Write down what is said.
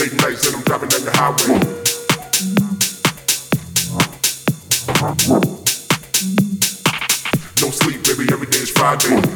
Late nights and I'm driving down the highway. No sleep, baby, every day is Friday.